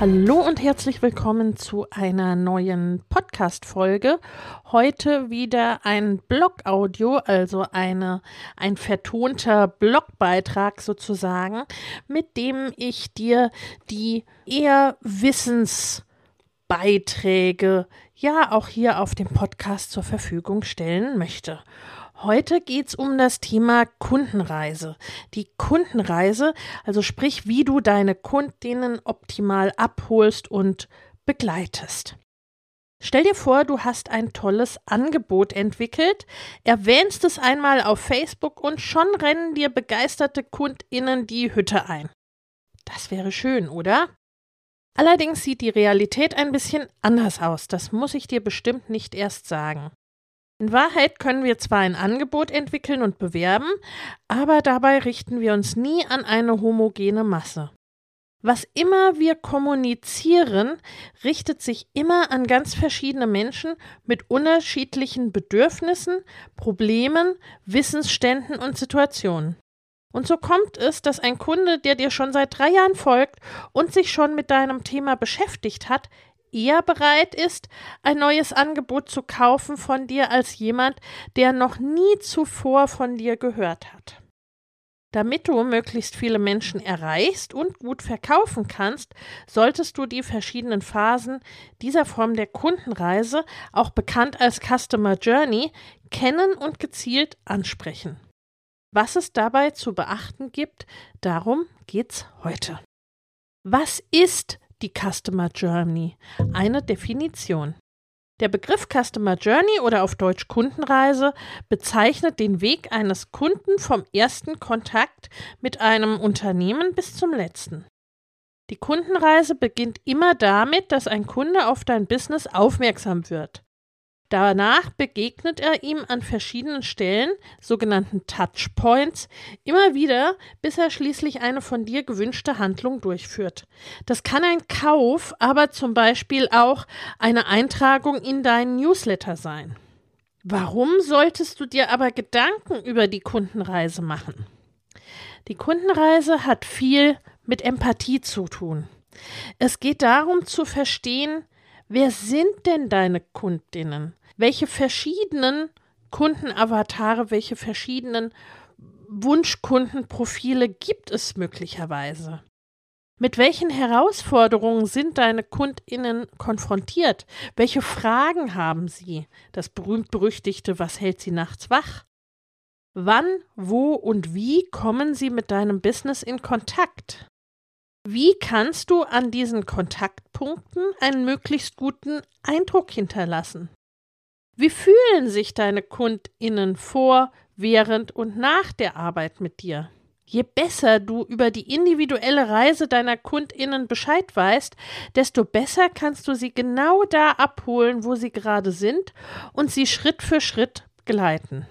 Hallo und herzlich willkommen zu einer neuen Podcast-Folge. Heute wieder ein Blog-Audio, also eine, ein vertonter Blogbeitrag sozusagen, mit dem ich dir die eher Wissensbeiträge ja auch hier auf dem Podcast zur Verfügung stellen möchte. Heute geht es um das Thema Kundenreise. Die Kundenreise, also sprich, wie du deine Kundinnen optimal abholst und begleitest. Stell dir vor, du hast ein tolles Angebot entwickelt, erwähnst es einmal auf Facebook und schon rennen dir begeisterte Kundinnen die Hütte ein. Das wäre schön, oder? Allerdings sieht die Realität ein bisschen anders aus, das muss ich dir bestimmt nicht erst sagen. In Wahrheit können wir zwar ein Angebot entwickeln und bewerben, aber dabei richten wir uns nie an eine homogene Masse. Was immer wir kommunizieren, richtet sich immer an ganz verschiedene Menschen mit unterschiedlichen Bedürfnissen, Problemen, Wissensständen und Situationen. Und so kommt es, dass ein Kunde, der dir schon seit drei Jahren folgt und sich schon mit deinem Thema beschäftigt hat, eher bereit ist, ein neues Angebot zu kaufen von dir als jemand, der noch nie zuvor von dir gehört hat. Damit du möglichst viele Menschen erreichst und gut verkaufen kannst, solltest du die verschiedenen Phasen dieser Form der Kundenreise, auch bekannt als Customer Journey, kennen und gezielt ansprechen. Was es dabei zu beachten gibt, darum geht's heute. Was ist die Customer Journey. Eine Definition. Der Begriff Customer Journey oder auf Deutsch Kundenreise bezeichnet den Weg eines Kunden vom ersten Kontakt mit einem Unternehmen bis zum letzten. Die Kundenreise beginnt immer damit, dass ein Kunde auf dein Business aufmerksam wird. Danach begegnet er ihm an verschiedenen Stellen, sogenannten Touchpoints, immer wieder, bis er schließlich eine von dir gewünschte Handlung durchführt. Das kann ein Kauf, aber zum Beispiel auch eine Eintragung in deinen Newsletter sein. Warum solltest du dir aber Gedanken über die Kundenreise machen? Die Kundenreise hat viel mit Empathie zu tun. Es geht darum zu verstehen, wer sind denn deine Kundinnen? Welche verschiedenen Kundenavatare, welche verschiedenen Wunschkundenprofile gibt es möglicherweise? Mit welchen Herausforderungen sind deine Kundinnen konfrontiert? Welche Fragen haben sie? Das berühmt-berüchtigte Was hält sie nachts wach? Wann, wo und wie kommen sie mit deinem Business in Kontakt? Wie kannst du an diesen Kontaktpunkten einen möglichst guten Eindruck hinterlassen? Wie fühlen sich deine KundInnen vor, während und nach der Arbeit mit dir? Je besser du über die individuelle Reise deiner KundInnen Bescheid weißt, desto besser kannst du sie genau da abholen, wo sie gerade sind und sie Schritt für Schritt geleiten.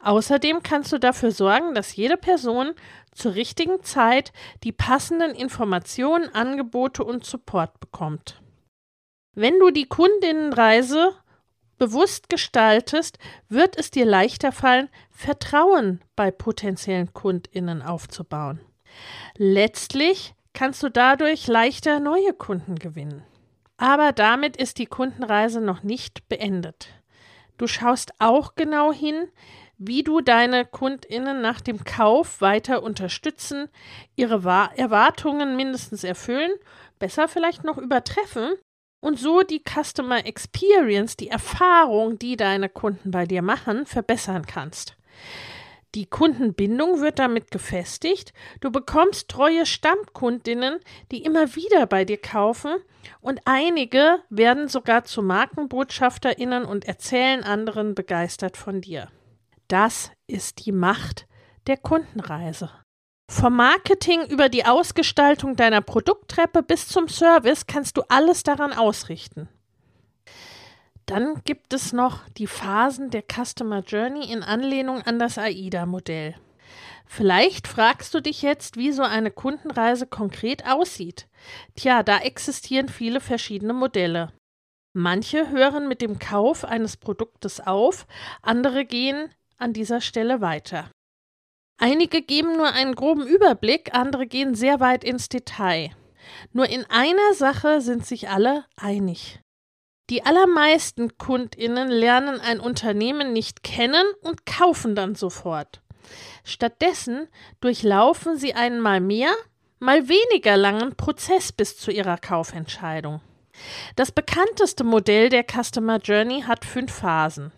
Außerdem kannst du dafür sorgen, dass jede Person zur richtigen Zeit die passenden Informationen, Angebote und Support bekommt. Wenn du die Kundinnenreise bewusst gestaltest, wird es dir leichter fallen, Vertrauen bei potenziellen Kundinnen aufzubauen. Letztlich kannst du dadurch leichter neue Kunden gewinnen. Aber damit ist die Kundenreise noch nicht beendet. Du schaust auch genau hin, wie du deine Kundinnen nach dem Kauf weiter unterstützen, ihre Erwartungen mindestens erfüllen, besser vielleicht noch übertreffen und so die Customer Experience, die Erfahrung, die deine Kunden bei dir machen, verbessern kannst. Die Kundenbindung wird damit gefestigt. Du bekommst treue Stammkundinnen, die immer wieder bei dir kaufen und einige werden sogar zu Markenbotschafterinnen und erzählen anderen begeistert von dir. Das ist die Macht der Kundenreise. Vom Marketing über die Ausgestaltung deiner Produkttreppe bis zum Service kannst du alles daran ausrichten. Dann gibt es noch die Phasen der Customer Journey in Anlehnung an das AIDA-Modell. Vielleicht fragst du dich jetzt, wie so eine Kundenreise konkret aussieht. Tja, da existieren viele verschiedene Modelle. Manche hören mit dem Kauf eines Produktes auf, andere gehen an dieser Stelle weiter. Einige geben nur einen groben Überblick, andere gehen sehr weit ins Detail. Nur in einer Sache sind sich alle einig. Die allermeisten Kundinnen lernen ein Unternehmen nicht kennen und kaufen dann sofort. Stattdessen durchlaufen sie einen mal mehr, mal weniger langen Prozess bis zu ihrer Kaufentscheidung. Das bekannteste Modell der Customer Journey hat fünf Phasen.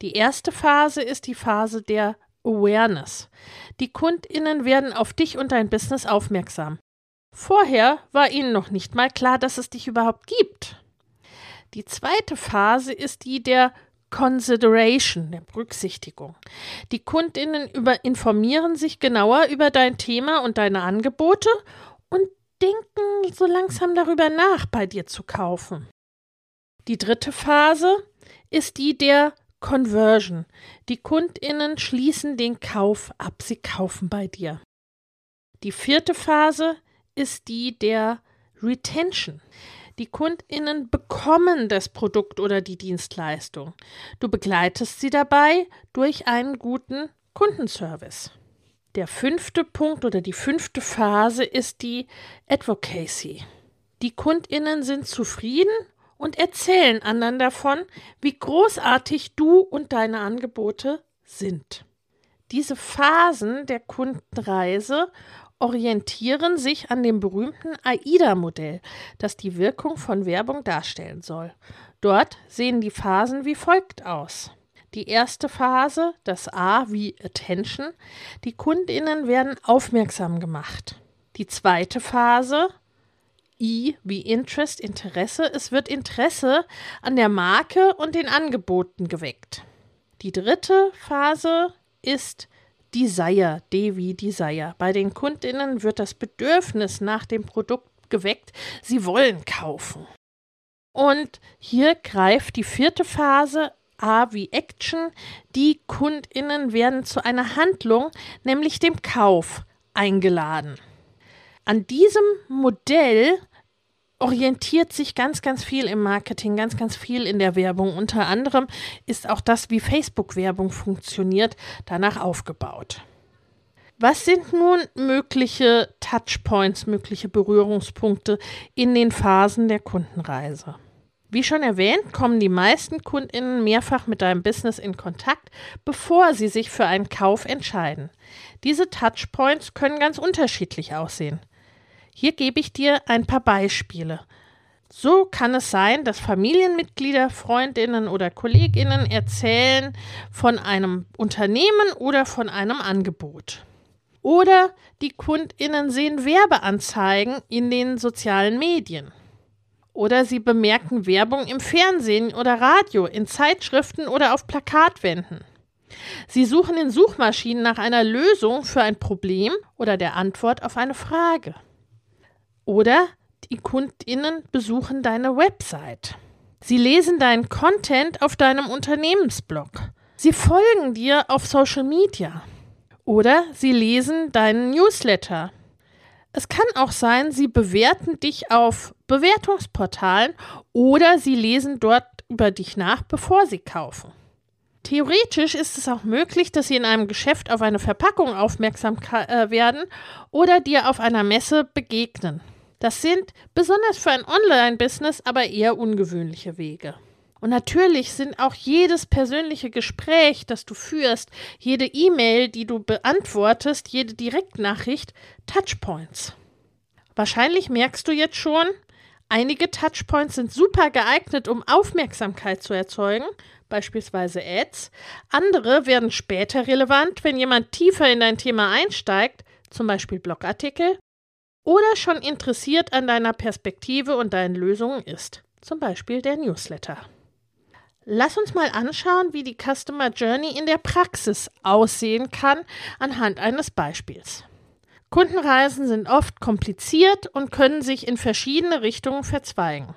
Die erste Phase ist die Phase der Awareness. Die Kundinnen werden auf dich und dein Business aufmerksam. Vorher war ihnen noch nicht mal klar, dass es dich überhaupt gibt. Die zweite Phase ist die der Consideration, der Berücksichtigung. Die Kundinnen über, informieren sich genauer über dein Thema und deine Angebote und denken so langsam darüber nach, bei dir zu kaufen. Die dritte Phase ist die der Conversion. Die Kundinnen schließen den Kauf ab, sie kaufen bei dir. Die vierte Phase ist die der Retention. Die Kundinnen bekommen das Produkt oder die Dienstleistung. Du begleitest sie dabei durch einen guten Kundenservice. Der fünfte Punkt oder die fünfte Phase ist die Advocacy. Die Kundinnen sind zufrieden und erzählen anderen davon, wie großartig du und deine Angebote sind. Diese Phasen der Kundenreise orientieren sich an dem berühmten AIDA-Modell, das die Wirkung von Werbung darstellen soll. Dort sehen die Phasen wie folgt aus. Die erste Phase, das A wie Attention, die Kundinnen werden aufmerksam gemacht. Die zweite Phase, I wie Interest, Interesse, es wird Interesse an der Marke und den Angeboten geweckt. Die dritte Phase ist Desire, D wie Desire. Bei den Kundinnen wird das Bedürfnis nach dem Produkt geweckt. Sie wollen kaufen. Und hier greift die vierte Phase A wie Action. Die Kundinnen werden zu einer Handlung, nämlich dem Kauf, eingeladen. An diesem Modell orientiert sich ganz, ganz viel im Marketing, ganz, ganz viel in der Werbung. Unter anderem ist auch das, wie Facebook-Werbung funktioniert, danach aufgebaut. Was sind nun mögliche Touchpoints, mögliche Berührungspunkte in den Phasen der Kundenreise? Wie schon erwähnt, kommen die meisten Kundinnen mehrfach mit deinem Business in Kontakt, bevor sie sich für einen Kauf entscheiden. Diese Touchpoints können ganz unterschiedlich aussehen. Hier gebe ich dir ein paar Beispiele. So kann es sein, dass Familienmitglieder, Freundinnen oder Kolleginnen erzählen von einem Unternehmen oder von einem Angebot. Oder die Kundinnen sehen Werbeanzeigen in den sozialen Medien. Oder sie bemerken Werbung im Fernsehen oder Radio, in Zeitschriften oder auf Plakatwänden. Sie suchen in Suchmaschinen nach einer Lösung für ein Problem oder der Antwort auf eine Frage. Oder die Kundinnen besuchen deine Website. Sie lesen deinen Content auf deinem Unternehmensblog. Sie folgen dir auf Social Media. Oder sie lesen deinen Newsletter. Es kann auch sein, sie bewerten dich auf Bewertungsportalen oder sie lesen dort über dich nach, bevor sie kaufen. Theoretisch ist es auch möglich, dass sie in einem Geschäft auf eine Verpackung aufmerksam äh, werden oder dir auf einer Messe begegnen. Das sind besonders für ein Online-Business aber eher ungewöhnliche Wege. Und natürlich sind auch jedes persönliche Gespräch, das du führst, jede E-Mail, die du beantwortest, jede Direktnachricht Touchpoints. Wahrscheinlich merkst du jetzt schon, einige Touchpoints sind super geeignet, um Aufmerksamkeit zu erzeugen, beispielsweise Ads. Andere werden später relevant, wenn jemand tiefer in dein Thema einsteigt, zum Beispiel Blogartikel, oder schon interessiert an deiner Perspektive und deinen Lösungen ist, zum Beispiel der Newsletter. Lass uns mal anschauen, wie die Customer Journey in der Praxis aussehen kann anhand eines Beispiels. Kundenreisen sind oft kompliziert und können sich in verschiedene Richtungen verzweigen.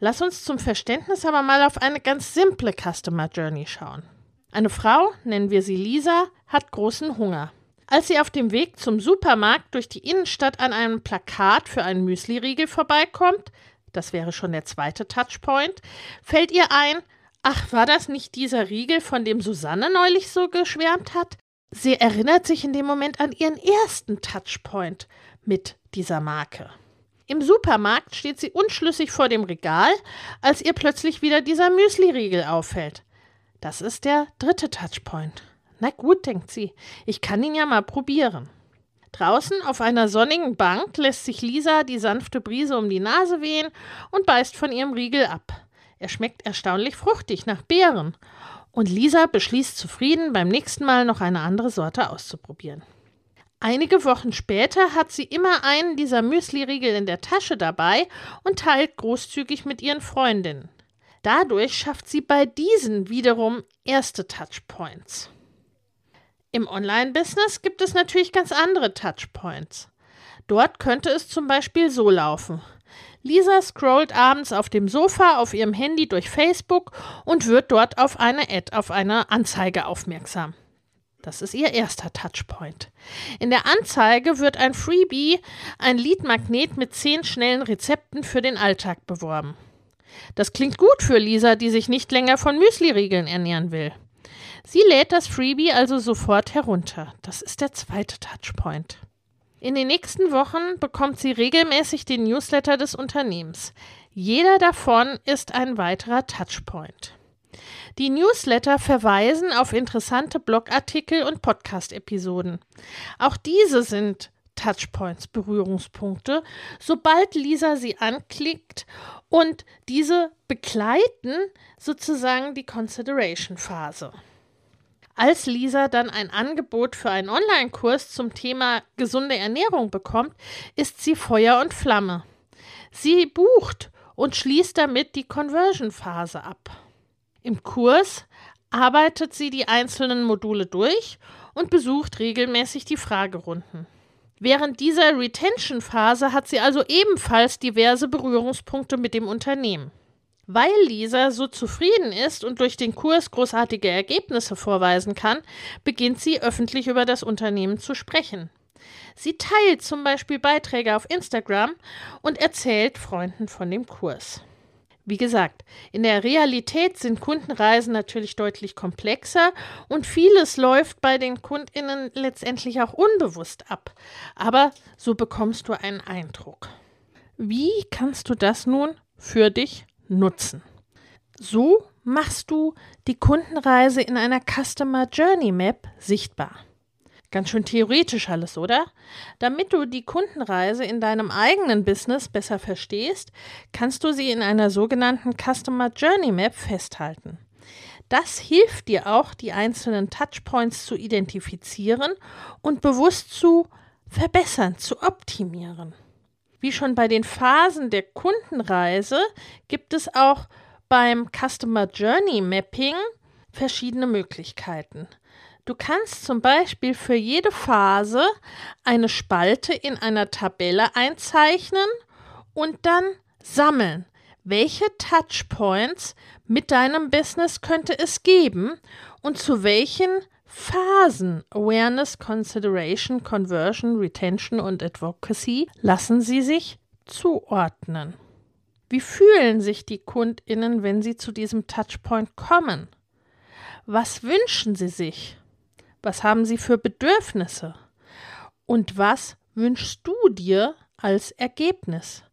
Lass uns zum Verständnis aber mal auf eine ganz simple Customer Journey schauen. Eine Frau, nennen wir sie Lisa, hat großen Hunger. Als sie auf dem Weg zum Supermarkt durch die Innenstadt an einem Plakat für einen Müsli-Riegel vorbeikommt, das wäre schon der zweite Touchpoint, fällt ihr ein, Ach, war das nicht dieser Riegel, von dem Susanne neulich so geschwärmt hat? Sie erinnert sich in dem Moment an ihren ersten Touchpoint mit dieser Marke. Im Supermarkt steht sie unschlüssig vor dem Regal, als ihr plötzlich wieder dieser Müsli-Riegel auffällt. Das ist der dritte Touchpoint. Na gut, denkt sie, ich kann ihn ja mal probieren. Draußen auf einer sonnigen Bank lässt sich Lisa die sanfte Brise um die Nase wehen und beißt von ihrem Riegel ab. Er schmeckt erstaunlich fruchtig nach Beeren. Und Lisa beschließt zufrieden, beim nächsten Mal noch eine andere Sorte auszuprobieren. Einige Wochen später hat sie immer einen dieser Müsli-Riegel in der Tasche dabei und teilt großzügig mit ihren Freundinnen. Dadurch schafft sie bei diesen wiederum erste Touchpoints. Im Online-Business gibt es natürlich ganz andere Touchpoints. Dort könnte es zum Beispiel so laufen. Lisa scrollt abends auf dem Sofa auf ihrem Handy durch Facebook und wird dort auf eine Ad, auf eine Anzeige aufmerksam. Das ist ihr erster Touchpoint. In der Anzeige wird ein Freebie, ein Leadmagnet mit zehn schnellen Rezepten für den Alltag beworben. Das klingt gut für Lisa, die sich nicht länger von Müsli-Riegeln ernähren will. Sie lädt das Freebie also sofort herunter. Das ist der zweite Touchpoint. In den nächsten Wochen bekommt sie regelmäßig den Newsletter des Unternehmens. Jeder davon ist ein weiterer Touchpoint. Die Newsletter verweisen auf interessante Blogartikel und Podcast-Episoden. Auch diese sind Touchpoints, Berührungspunkte, sobald Lisa sie anklickt und diese begleiten sozusagen die Consideration-Phase. Als Lisa dann ein Angebot für einen Online-Kurs zum Thema gesunde Ernährung bekommt, ist sie Feuer und Flamme. Sie bucht und schließt damit die Conversion-Phase ab. Im Kurs arbeitet sie die einzelnen Module durch und besucht regelmäßig die Fragerunden. Während dieser Retention-Phase hat sie also ebenfalls diverse Berührungspunkte mit dem Unternehmen. Weil Lisa so zufrieden ist und durch den Kurs großartige Ergebnisse vorweisen kann, beginnt sie öffentlich über das Unternehmen zu sprechen. Sie teilt zum Beispiel Beiträge auf Instagram und erzählt Freunden von dem Kurs. Wie gesagt, in der Realität sind Kundenreisen natürlich deutlich komplexer und vieles läuft bei den Kundinnen letztendlich auch unbewusst ab. Aber so bekommst du einen Eindruck. Wie kannst du das nun für dich nutzen. So machst du die Kundenreise in einer Customer Journey Map sichtbar. Ganz schön theoretisch alles, oder? Damit du die Kundenreise in deinem eigenen Business besser verstehst, kannst du sie in einer sogenannten Customer Journey Map festhalten. Das hilft dir auch, die einzelnen Touchpoints zu identifizieren und bewusst zu verbessern, zu optimieren. Wie schon bei den Phasen der Kundenreise gibt es auch beim Customer Journey Mapping verschiedene Möglichkeiten. Du kannst zum Beispiel für jede Phase eine Spalte in einer Tabelle einzeichnen und dann sammeln. Welche Touchpoints mit deinem Business könnte es geben und zu welchen Phasen Awareness, Consideration, Conversion, Retention und Advocacy lassen Sie sich zuordnen. Wie fühlen sich die Kundinnen, wenn sie zu diesem Touchpoint kommen? Was wünschen sie sich? Was haben sie für Bedürfnisse? Und was wünschst du dir als Ergebnis?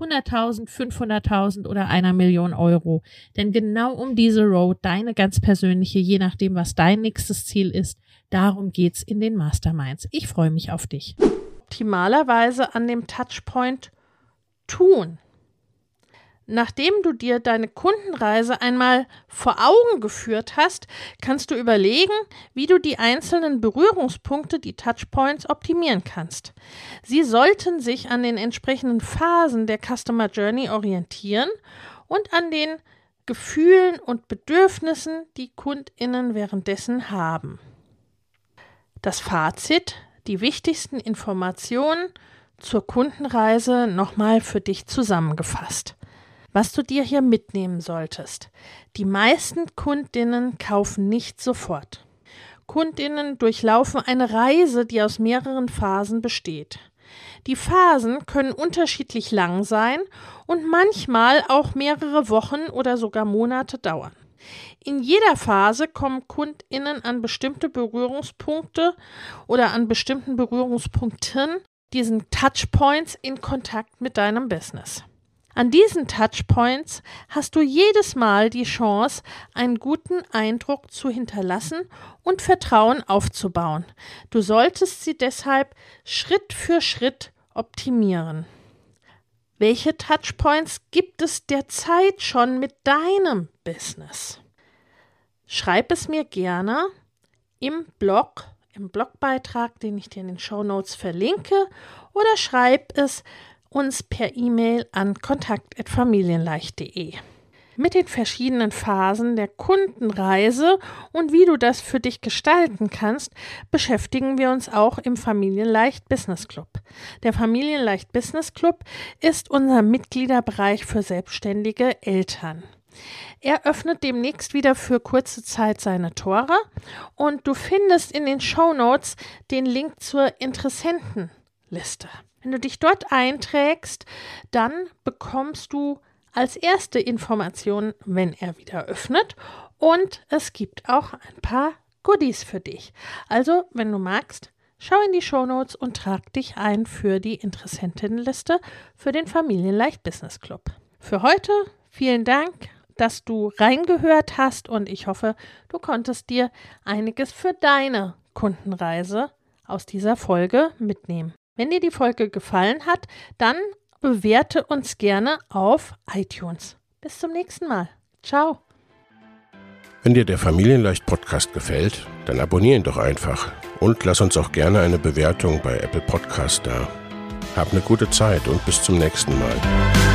100.000, 500.000 oder einer Million Euro. Denn genau um diese Road, deine ganz persönliche, je nachdem, was dein nächstes Ziel ist, darum geht's in den Masterminds. Ich freue mich auf dich optimalerweise an dem Touchpoint tun. Nachdem du dir deine Kundenreise einmal vor Augen geführt hast, kannst du überlegen, wie du die einzelnen Berührungspunkte, die Touchpoints, optimieren kannst. Sie sollten sich an den entsprechenden Phasen der Customer Journey orientieren und an den Gefühlen und Bedürfnissen, die Kundinnen währenddessen haben. Das Fazit die wichtigsten Informationen zur Kundenreise nochmal für dich zusammengefasst. Was du dir hier mitnehmen solltest. Die meisten Kundinnen kaufen nicht sofort. Kundinnen durchlaufen eine Reise, die aus mehreren Phasen besteht. Die Phasen können unterschiedlich lang sein und manchmal auch mehrere Wochen oder sogar Monate dauern. In jeder Phase kommen KundInnen an bestimmte Berührungspunkte oder an bestimmten Berührungspunkten, diesen Touchpoints, in Kontakt mit deinem Business. An diesen Touchpoints hast du jedes Mal die Chance, einen guten Eindruck zu hinterlassen und Vertrauen aufzubauen. Du solltest sie deshalb Schritt für Schritt optimieren. Welche Touchpoints gibt es derzeit schon mit deinem Business? Schreib es mir gerne im Blog, im Blogbeitrag, den ich dir in den Show Notes verlinke, oder schreib es uns per E-Mail an kontakt.familienleicht.de mit den verschiedenen Phasen der Kundenreise und wie du das für dich gestalten kannst, beschäftigen wir uns auch im Familienleicht Business Club. Der Familienleicht Business Club ist unser Mitgliederbereich für selbstständige Eltern. Er öffnet demnächst wieder für kurze Zeit seine Tore und du findest in den Show Notes den Link zur Interessentenliste. Wenn du dich dort einträgst, dann bekommst du als erste Information, wenn er wieder öffnet. Und es gibt auch ein paar Goodies für dich. Also, wenn du magst, schau in die Shownotes und trag dich ein für die Interessentinnenliste für den Familienleicht Business Club. Für heute vielen Dank, dass du reingehört hast und ich hoffe, du konntest dir einiges für deine Kundenreise aus dieser Folge mitnehmen. Wenn dir die Folge gefallen hat, dann bewerte uns gerne auf iTunes. Bis zum nächsten Mal. Ciao. Wenn dir der Familienleicht Podcast gefällt, dann abonniere ihn doch einfach und lass uns auch gerne eine Bewertung bei Apple Podcast da. Hab eine gute Zeit und bis zum nächsten Mal.